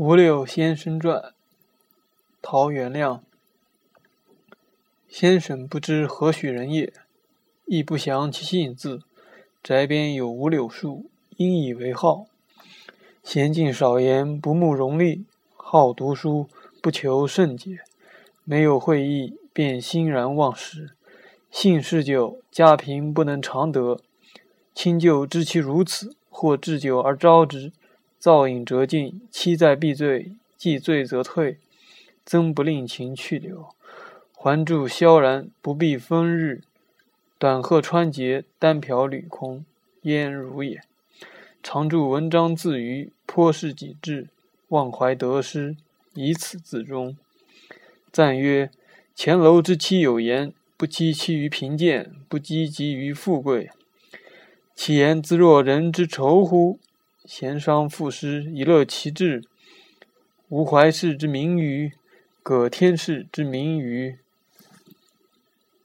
五柳先生传，陶元亮。先生不知何许人也，亦不详其姓字。宅边有五柳树，因以为号。娴静少言，不慕荣利，好读书，不求甚解。没有会意，便欣然忘食。姓氏久，家贫不能常得。亲旧知其如此，或置酒而招之。造饮辄尽，期在必醉；既醉则退，曾不令情去留。还住萧然，不避风日。短褐穿结，单瓢履空，焉如也？常著文章自娱，颇是己志，忘怀得失，以此自终。赞曰：前楼之妻有言：不积其于贫贱，不积极于富贵。其言自若人之仇乎？贤商赋诗以乐其志，吴怀氏之名于，葛天氏之名于。